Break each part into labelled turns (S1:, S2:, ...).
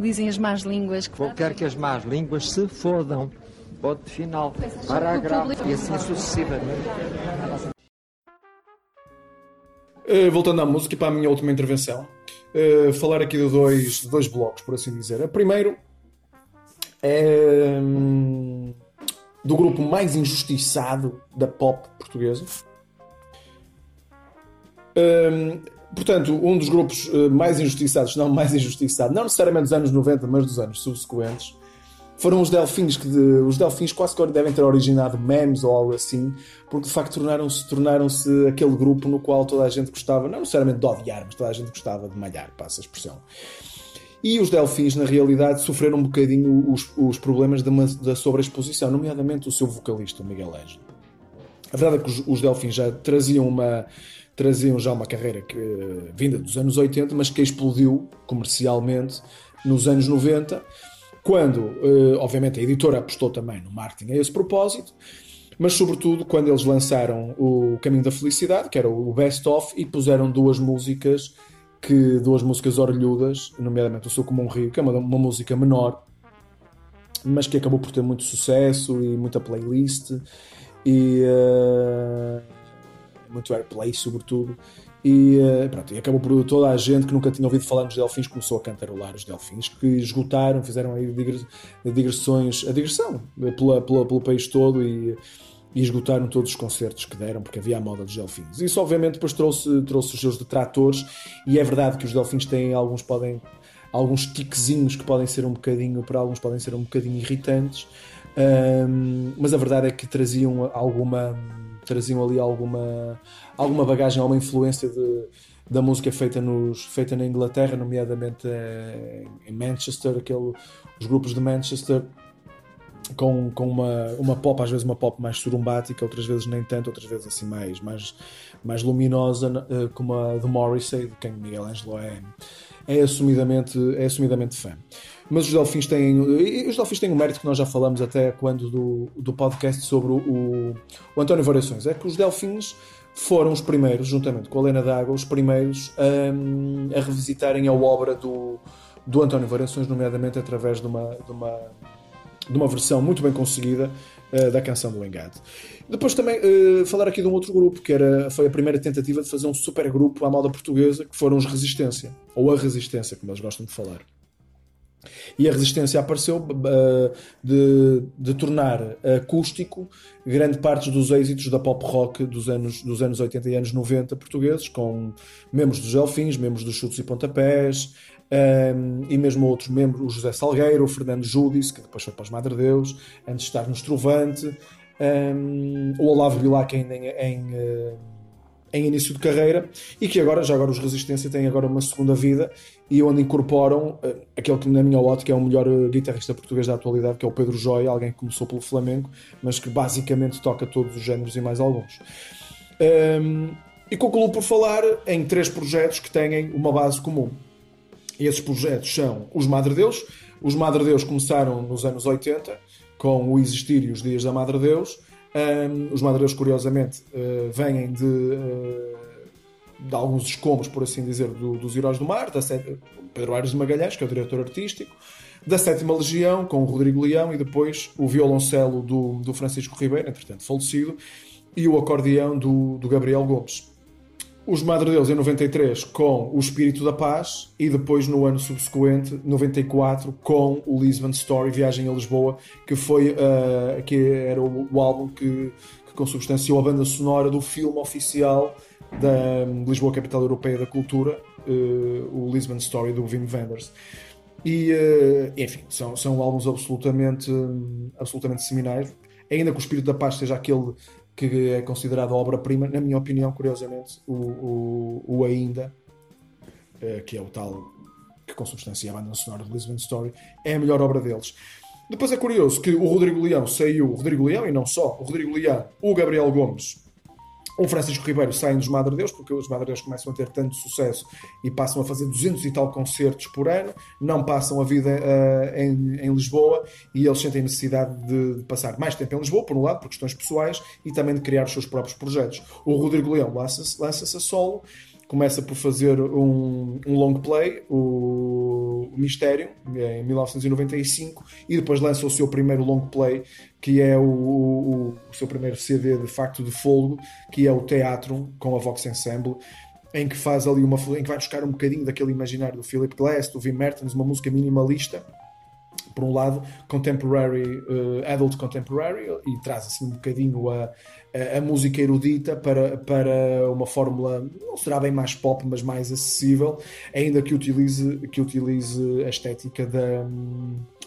S1: Dizem as más línguas que.
S2: Eu quero que as más línguas se fodam. Ponto final. Parágrafo. E assim sucessivamente.
S3: Uh, voltando à música e para a minha última intervenção, uh, falar aqui de dois, de dois blocos, por assim dizer. O primeiro é hum, do grupo mais injustiçado da pop portuguesa. Um, portanto, um dos grupos uh, mais injustiçados, não mais injustiçado, não necessariamente dos anos 90, mas dos anos subsequentes, foram os Delfins, que de, os Delfins quase que devem ter originado memes ou algo assim, porque de facto tornaram-se tornaram aquele grupo no qual toda a gente gostava, não necessariamente de odiar, mas toda a gente gostava de malhar, passa a expressão. E os Delfins, na realidade, sofreram um bocadinho os, os problemas uma, da sobreexposição, nomeadamente o seu vocalista, Miguel Ângelo. A verdade é que os, os Delfins já traziam uma, traziam já uma carreira que, vinda dos anos 80, mas que explodiu comercialmente nos anos 90 quando, eh, obviamente, a editora apostou também no marketing a esse propósito, mas sobretudo quando eles lançaram o Caminho da Felicidade, que era o Best Of, e puseram duas músicas que duas músicas orelhudas, nomeadamente o Sou Como um Rio, que é uma, uma música menor, mas que acabou por ter muito sucesso e muita playlist e uh, muito airplay sobretudo e, uh, pronto, e acabou por toda a gente que nunca tinha ouvido falar nos Delfins começou a cantarolar os Delfins, que esgotaram, fizeram aí digressões, a digressão pela, pela, pelo país todo e, e, esgotaram todos os concertos que deram, porque havia a moda dos Delfins. Isso obviamente depois trouxe, trouxe os seus detratores e é verdade que os Delfins têm, alguns podem alguns tiquezinhos que podem ser um bocadinho, para alguns podem ser um bocadinho irritantes, mas a verdade é que traziam alguma traziam ali alguma alguma bagagem, alguma influência de, da música feita, nos, feita na Inglaterra, nomeadamente em Manchester, aquele, os grupos de Manchester com, com uma, uma pop, às vezes uma pop mais surumbática, outras vezes nem tanto, outras vezes assim mais, mais, mais luminosa, eh, como a de Morrissey, de quem Miguel Ângelo é, é, assumidamente, é assumidamente fã. Mas os Delfins têm. Os Delfins têm um mérito que nós já falamos até quando do, do podcast sobre o, o António Variações. É que os Delfins foram os primeiros, juntamente com a Helena D'Água, os primeiros a, a revisitarem a obra do, do António Variações, nomeadamente através de uma, de uma, de uma versão muito bem conseguida uh, da canção do Engate. Depois também uh, falar aqui de um outro grupo, que era, foi a primeira tentativa de fazer um super grupo à moda portuguesa, que foram os Resistência, ou a Resistência, como eles gostam de falar. E a resistência apareceu uh, de, de, tornar acústico grande parte dos êxitos da pop rock dos anos, dos anos 80 e anos 90 portugueses, com membros dos Elfins, membros dos Chutes e Pontapés, um, e mesmo outros membros, o José Salgueiro, o Fernando Júdice, que depois foi para os Madre Deus, antes de estar no Estrovante, um, o Olavo Bilac ainda em, em uh, em início de carreira e que agora, já agora os Resistência têm agora uma segunda vida e onde incorporam uh, aquele que na minha ótica é o melhor uh, guitarrista português da atualidade, que é o Pedro Joy, alguém que começou pelo Flamengo, mas que basicamente toca todos os géneros e mais alguns. Um, e concluo por falar em três projetos que têm uma base comum. Esses projetos são os Madre Deus. Os Madre Deus começaram nos anos 80 com o Existir e os Dias da Madre Deus um, os madeireiros, curiosamente, uh, vêm de, uh, de alguns escombros, por assim dizer, do, dos Heróis do Mar, da Pedro Aires de Magalhães, que é o diretor artístico, da Sétima Legião, com o Rodrigo Leão, e depois o violoncelo do, do Francisco Ribeiro, entretanto falecido, e o acordeão do, do Gabriel Gomes os Madre Deus em 93 com o Espírito da Paz e depois no ano subsequente, 94, com o Lisbon Story, Viagem a Lisboa, que foi uh, que era o, o álbum que, que consubstanciou a banda sonora do filme oficial da um, Lisboa Capital Europeia da Cultura, uh, o Lisbon Story do Wim Wenders. E, uh, enfim, são, são álbuns absolutamente, absolutamente seminais. Ainda que o Espírito da Paz seja aquele que é considerado obra-prima, na minha opinião, curiosamente, o, o, o Ainda, eh, que é o tal que consubstancia a banda sonora de Lisbon Story, é a melhor obra deles. Depois é curioso que o Rodrigo Leão saiu, o Rodrigo Leão e não só, o Rodrigo Leão, o Gabriel Gomes o Francisco Ribeiro saem dos Madre Deus, porque os Madre Deus começam a ter tanto sucesso e passam a fazer 200 e tal concertos por ano, não passam a vida uh, em, em, Lisboa e eles sentem necessidade de, de, passar mais tempo em Lisboa, por um lado, por questões pessoais, e também de criar os seus próprios projetos. O Rodrigo Leão lança-se lança a solo começa por fazer um, um long play, o, o Mistério, em 1995, e depois lança o seu primeiro long play, que é o, o, o seu primeiro CD de facto de folgo, que é o Teatro, com a Vox Ensemble, em que faz ali uma em que vai buscar um bocadinho daquele imaginário do Philip Glass, do Wim Mertens, uma música minimalista por um lado, contemporary, uh, adult contemporary, e traz assim um bocadinho a, a, a, música erudita para, para uma fórmula, não será bem mais pop, mas mais acessível, ainda que utilize, que utilize a estética da,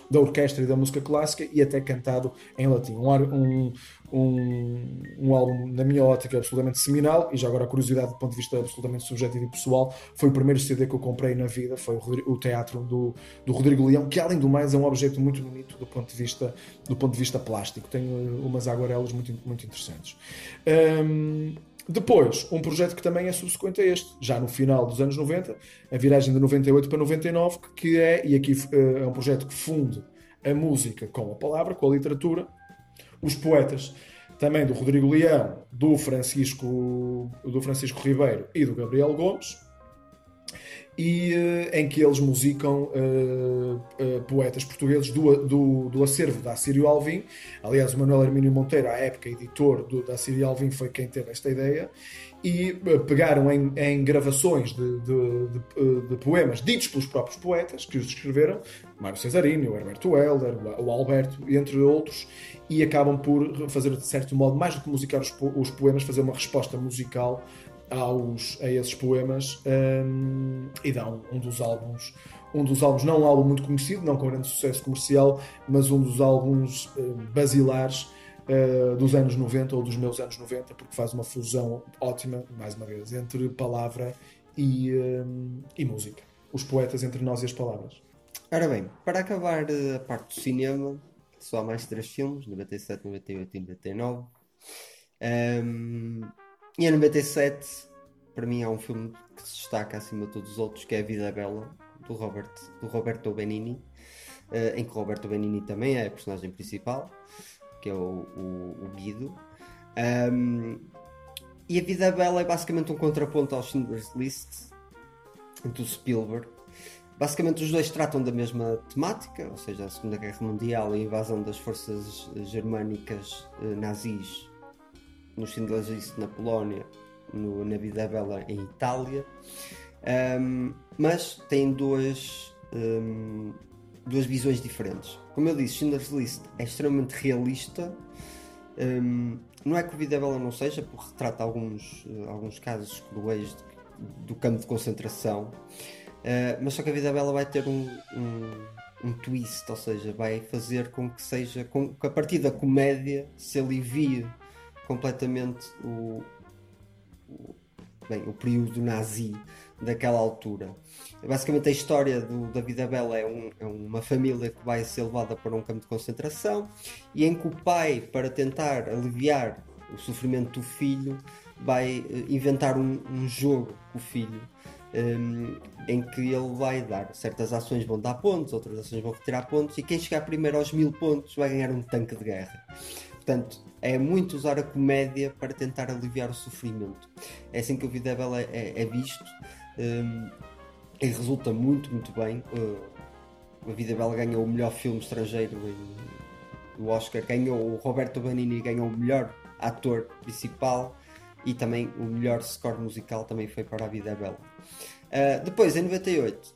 S3: da orquestra e da música clássica e até cantado em latim. Um, um, um, um, álbum, na minha ótica, absolutamente seminal. E já agora, a curiosidade do ponto de vista absolutamente subjetivo e pessoal, foi o primeiro CD que eu comprei na vida. Foi o, o teatro do, do Rodrigo Leão, que além do mais é um objeto muito bonito do ponto de vista, do ponto de vista plástico. Tem umas aguarelas muito, muito interessantes. Um, depois, um projeto que também é subsequente a este, já no final dos anos 90, a viragem de 98 para 99, que é, e aqui uh, é um projeto que funde a música com a palavra, com a literatura, os poetas também do Rodrigo Leão, do Francisco, do Francisco Ribeiro e do Gabriel Gomes, e uh, em que eles musicam uh, uh, poetas portugueses do, do, do, acervo da Assírio Alvim. Aliás, o Manuel Hermínio Monteiro, à época editor do, da Assírio Alvim, foi quem teve esta ideia. E pegaram em, em gravações de, de, de, de, poemas ditos pelos próprios poetas que os escreveram, Mário Cesarini, o Herberto Helder, o Alberto, entre outros, e acabam por fazer, de certo modo, mais do que musicar os, os poemas, fazer uma resposta musical aos, a esses poemas um, e dão um dos álbuns um dos álbuns, não um álbum muito conhecido, não com grande sucesso comercial, mas um dos álbuns uh, basilares uh, dos anos 90 ou dos meus anos 90, porque faz uma fusão ótima, mais uma vez, entre palavra e, uh, e música. Os poetas entre nós e as palavras.
S1: Ora bem, para acabar a parte do cinema, só há mais três filmes, 97, 98 e 99. Um, e em 97, para mim, há um filme que se destaca acima de todos os outros, que é A Vida Bela, do, Robert, do Roberto Benini, uh, em que Roberto Benini também é a personagem principal, que é o, o, o Guido. Um, e A Vida Bela é basicamente um contraponto ao Schindler's List, do Spielberg. Basicamente, os dois tratam da mesma temática, ou seja, a Segunda Guerra Mundial e a invasão das forças germânicas eh, nazis no Schindler's List na Polónia, no, na Vida Bela em Itália, um, mas tem duas, um, duas visões diferentes. Como eu disse, Schindler's List é extremamente realista. Um, não é que o Vida Bela não seja, porque retrata alguns, alguns casos cruéis do campo de concentração, uh, mas só que a Vida Bela vai ter um, um, um, twist, ou seja, vai fazer com que seja com que a partir da comédia se alivie completamente o, o, bem, o período nazi daquela altura. Basicamente, a história do, da Vida Bela é, um, é, uma família que vai ser levada para um campo de concentração e em que o pai, para tentar aliviar o sofrimento do filho, vai eh, inventar um, um jogo com o filho. Um, em que ele vai dar certas ações vão dar pontos, outras ações vão retirar pontos, e quem chegar primeiro aos mil pontos vai ganhar um tanque de guerra. Portanto, é muito usar a comédia para tentar aliviar o sofrimento. É assim que o Vida é, é, é visto um, e resulta muito, muito bem. Uh, a Vida Bela ganhou o melhor filme estrangeiro do Oscar, ganhou o Roberto Benini ganhou o melhor ator principal e também o melhor score musical também foi para a Vida. Uh, depois, em 98,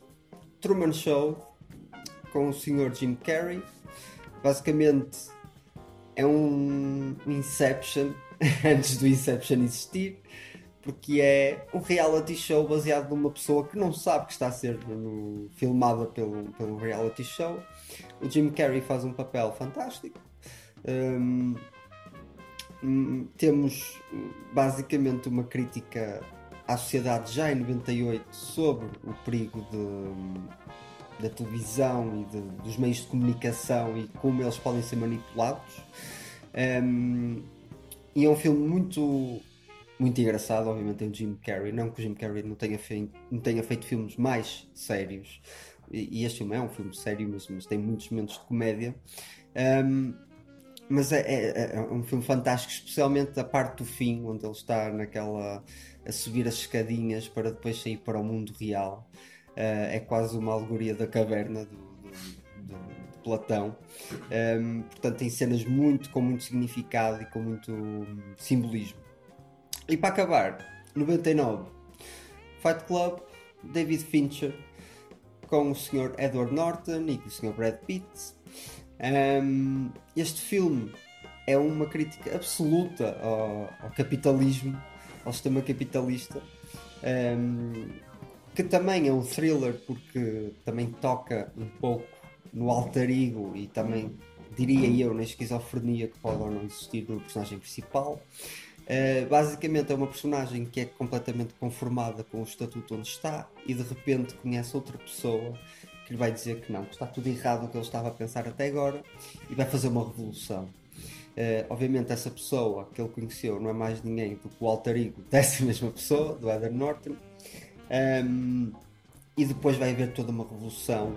S1: Truman Show com o Sr. Jim Carrey. Basicamente, é um Inception antes do Inception existir, porque é um reality show baseado numa pessoa que não sabe que está a ser filmada pelo, pelo reality show. O Jim Carrey faz um papel fantástico. Um, hum, temos basicamente uma crítica à sociedade já em 98 sobre o perigo de, da televisão e de, dos meios de comunicação e como eles podem ser manipulados. Um, e é um filme muito, muito engraçado, obviamente tem o Jim Carrey, não que o Jim Carrey não tenha feito, não tenha feito filmes mais sérios, e, e este filme é um filme sério, mas, mas tem muitos momentos de comédia. Um, mas é, é, é, um filme fantástico, especialmente a parte do fim, onde ele está naquela a subir as escadinhas para depois sair para o mundo real. Uh, é quase uma alegoria da caverna do, do, do, Platão. Um, portanto, tem cenas muito com muito significado e com muito simbolismo. E para acabar, 99, Fight Club, David Fincher, com o Sr. Edward Norton e com o Sr. Brad Pitt. Um, este filme é uma crítica absoluta ao, ao capitalismo, ao sistema capitalista, um, que também é um thriller porque também toca um pouco no alter ego e também, diria eu, na esquizofrenia que pode ou não existir do personagem principal. Uh, basicamente é uma personagem que é completamente conformada com o estatuto onde está e de repente conhece outra pessoa que lhe vai dizer que não, que está tudo errado o que ele estava a pensar até agora e vai fazer uma revolução. Uh, obviamente essa pessoa que ele conheceu não é mais ninguém do que o alter ego dessa mesma pessoa, do Edward Norton. Um, e depois vai haver toda uma revolução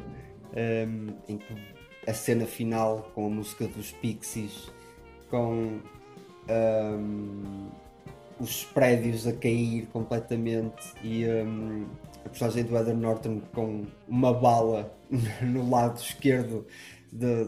S1: um, em que a cena final com a música dos Pixies, com um, os prédios a cair completamente e a personagem do Edward Norton com uma bala no lado esquerdo de,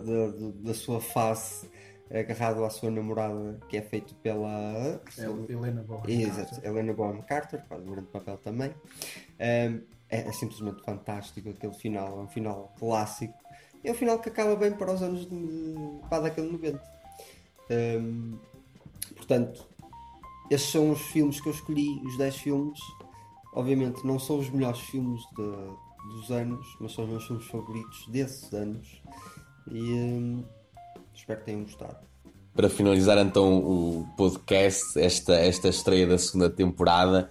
S1: da sua face agarrado à sua namorada, que é feito pela
S3: Helena Bonham
S1: Exato, Helena Bonham Carter, faz um grande papel também. Um, é, é, simplesmente fantástico aquele final, é um final clássico. É um final que acaba bem para os anos de, década de 90. Um, portanto, estes são os filmes que eu escolhi, os 10 filmes. Obviamente não são os melhores filmes de, dos anos, mas são os meus filmes favoritos desses anos. E um, Espero que tenham gostado.
S4: Para finalizar então o podcast, esta, esta estreia da segunda temporada,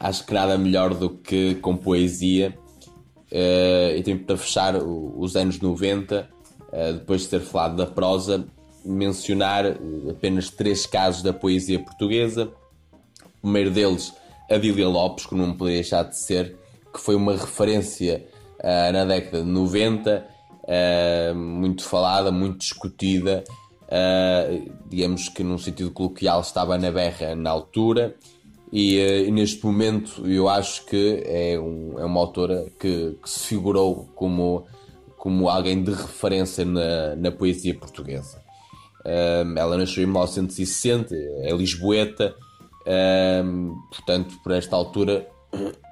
S4: acho que nada melhor do que com poesia. Uh, e tenho para fechar os anos 90, uh, eh, depois de ter falado da prosa, mencionar apenas três casos da poesia portuguesa. O primeiro deles, Adília Lopes, que não poderia deixar de ser, que foi uma referência uh, na década de 90 uh, muito falada, muito discutida, uh, digamos que num sentido coloquial estava na berra na altura. E, uh, e, neste momento eu acho que é, um, é uma autora que, que, se figurou como, como alguém de referência na, na poesia portuguesa. Ela nasceu em 1960, é lisboeta, portanto, por esta altura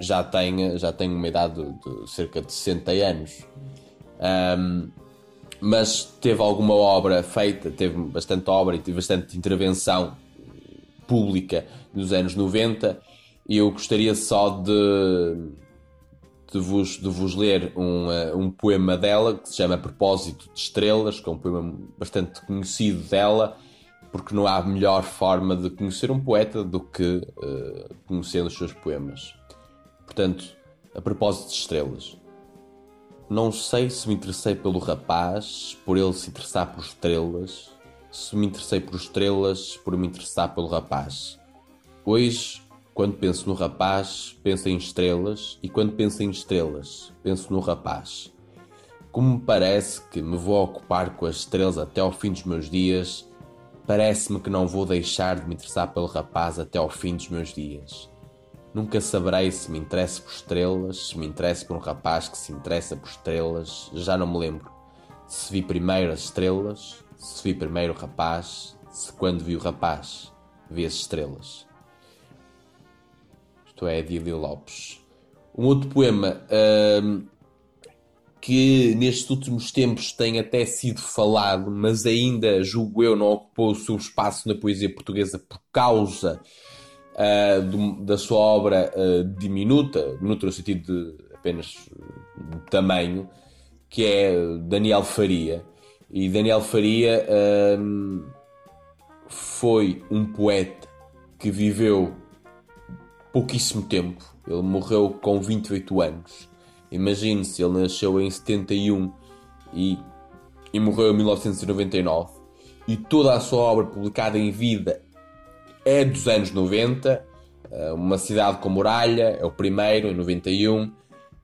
S4: já tem, já tem uma idade de cerca de 60 anos. Um, mas teve alguma obra feita, teve bastante obra e teve bastante intervenção pública nos anos 90 e eu gostaria só de, de, vos, de vos ler um, uh, um poema dela que se chama Propósito de Estrelas, que é um poema bastante conhecido dela, porque não há melhor forma de conhecer um poeta do que uh, conhecendo os seus poemas. Portanto, a propósito de estrelas. Não sei se me interessei pelo rapaz, por ele se interessar por estrelas, se me interessei por estrelas, por me interessar pelo rapaz. Hoje, quando penso no rapaz, penso em estrelas, e quando penso em estrelas, penso no rapaz. Como me parece que me vou ocupar com as estrelas até ao fim dos meus dias, parece-me que não vou deixar de me interessar pelo rapaz até ao fim dos meus dias. Nunca saberei se me interesso por estrelas, se me interesso por um rapaz que se interessa por estrelas, já não me lembro. Se vi primeiro as estrelas, se vi primeiro o rapaz, se quando vi o rapaz, vi as estrelas. Isto é Edílio Lopes. Um outro poema hum, que nestes últimos tempos tem até sido falado, mas ainda, julgo eu, não ocupou o seu espaço na poesia portuguesa por causa uh, do, da sua obra uh, diminuta, diminuta no sentido de apenas de tamanho, que é Daniel Faria. E Daniel Faria uh, foi um poeta que viveu pouquíssimo tempo. Ele morreu com 28 anos. Imagine-se, ele nasceu em 71 e, e morreu em 1999. E toda a sua obra publicada em vida é dos anos 90. Eh, uma cidade com muralha é o primeiro, em 91.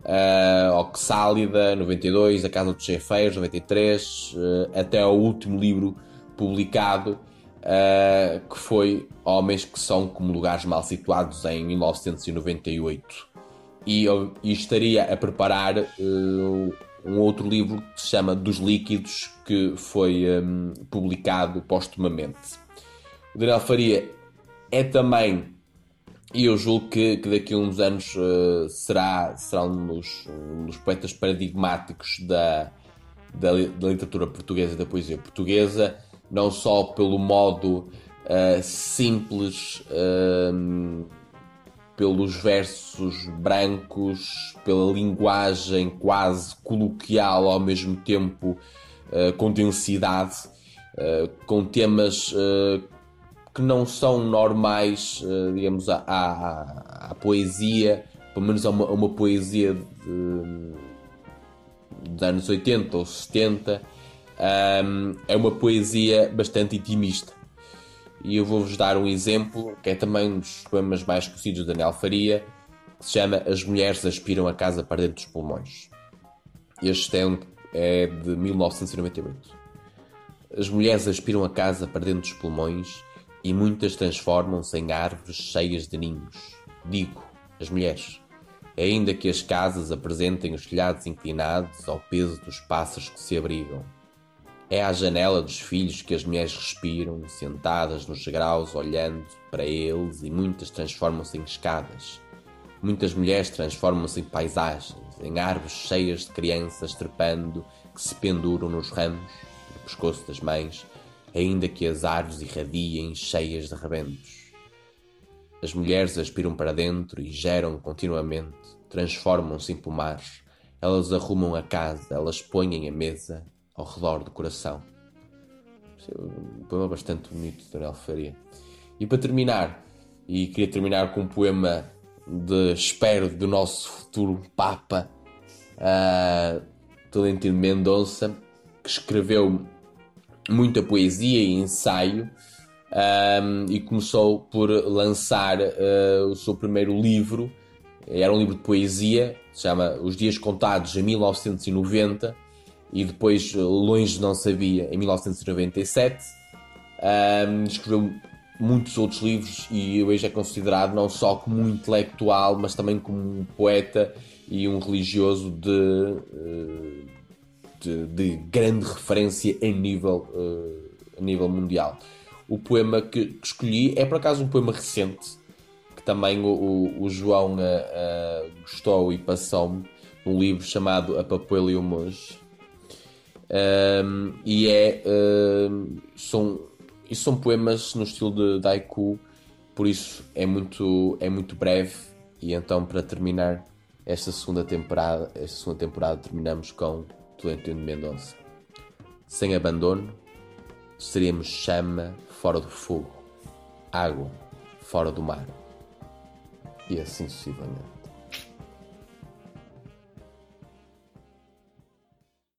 S4: Uh, Oxálida, 92. A Casa dos Chefeiros, 93. Uh, até o último livro publicado. uh, que foi Homens que são como lugares mal situados em 1998. E, e estaria a preparar uh, um outro livro que se chama Dos Líquidos, que foi um, publicado postumamente. O Daniel Faria é também, e eu julgo que, que daqui a uns anos uh, será, será um dos, um dos poetas paradigmáticos da, da, da, literatura portuguesa da poesia portuguesa, não só pelo modo uh, simples, uh, pelos versos brancos, pela linguagem quase coloquial ao mesmo tempo com densidade, com temas que não são normais, digamos, à, à, à, poesia, pelo menos a uma, uma poesia de, dos anos 80 ou 70, um, é uma poesia bastante intimista. E eu vou-vos dar um exemplo, que é também um dos poemas mais conhecidos de Daniel Faria, que se chama As Mulheres Aspiram a Casa para Dentro dos Pulmões. Este é, um, é de 1998. As mulheres aspiram a casa para dentro dos pulmões e muitas transformam-se em árvores cheias de ninhos. Digo, as mulheres, ainda que as casas apresentem os telhados inclinados ao peso dos pássaros que se abrigam. É à janela dos filhos que as mulheres respiram, sentadas nos graus, olhando para eles, e muitas transformam-se em escadas. Muitas mulheres transformam-se em paisagens, em árvores cheias de crianças trepando que se penduram nos ramos, no pescoço das mães, ainda que as árvores irradiem cheias de rebentos. As mulheres aspiram para dentro e geram continuamente, transformam-se em pomares. Elas arrumam a casa, elas põem a mesa ao redor do coração. É um poema bastante bonito de Daniel Faria. E para terminar, e queria terminar com um poema de espero do nosso futuro Papa, uh, Mendonça, que escreveu muita poesia e ensaio um, e começou por lançar uh, o seu primeiro livro. Era um livro de poesia, se chama Os Dias Contados, em 1990, e depois Longe Não Sabia, em 1997. Um, escreveu muitos outros livros e hoje é considerado não só como um intelectual, mas também como um poeta e um religioso de, eh, de, de grande referência a nível, eh, a nível mundial. O poema que, que, escolhi é por acaso um poema recente que também o, o, o João uh, uh, gostou e passou-me um livro chamado A Papoela e o Monge. Um, e é uh, são, e são poemas no estilo de, haiku, por isso é muito, é muito breve. E então, para terminar esta segunda temporada, esta segunda temporada terminamos com Tolentino Mendonça. Sem abandono, seríamos chama fora do fogo, água fora do mar. E assim sucessivamente.